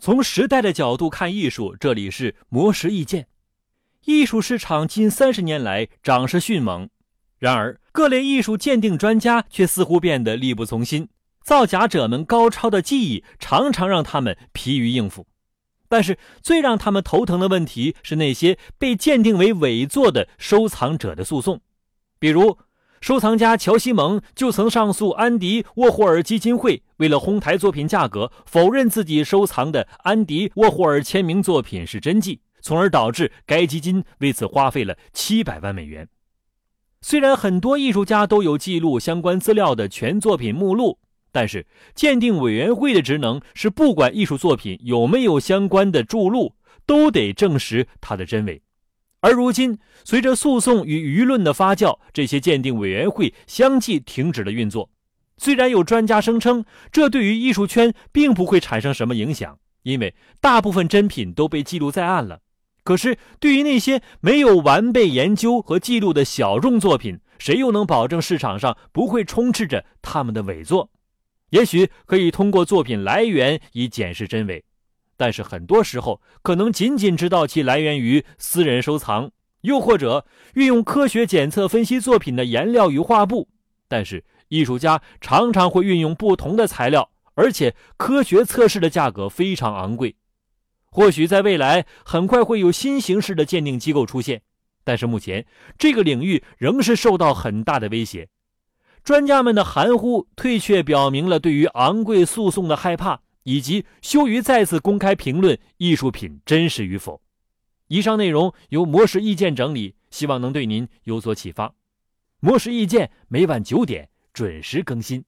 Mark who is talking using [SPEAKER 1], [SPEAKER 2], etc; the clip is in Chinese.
[SPEAKER 1] 从时代的角度看艺术，这里是魔石意见。艺术市场近三十年来涨势迅猛，然而各类艺术鉴定专家却似乎变得力不从心，造假者们高超的技艺常常让他们疲于应付。但是最让他们头疼的问题是那些被鉴定为伪作的收藏者的诉讼，比如。收藏家乔西蒙就曾上诉安迪沃霍尔基金会，为了哄抬作品价格，否认自己收藏的安迪沃霍尔签名作品是真迹，从而导致该基金为此花费了七百万美元。虽然很多艺术家都有记录相关资料的全作品目录，但是鉴定委员会的职能是不管艺术作品有没有相关的著录，都得证实它的真伪。而如今，随着诉讼与舆论的发酵，这些鉴定委员会相继停止了运作。虽然有专家声称，这对于艺术圈并不会产生什么影响，因为大部分真品都被记录在案了。可是，对于那些没有完备研究和记录的小众作品，谁又能保证市场上不会充斥着他们的伪作？也许可以通过作品来源以检视真伪。但是很多时候，可能仅仅知道其来源于私人收藏，又或者运用科学检测分析作品的颜料与画布。但是艺术家常常会运用不同的材料，而且科学测试的价格非常昂贵。或许在未来很快会有新形式的鉴定机构出现，但是目前这个领域仍是受到很大的威胁。专家们的含糊退却，表明了对于昂贵诉讼的害怕。以及羞于再次公开评论艺术品真实与否。以上内容由模式意见整理，希望能对您有所启发。模式意见每晚九点准时更新。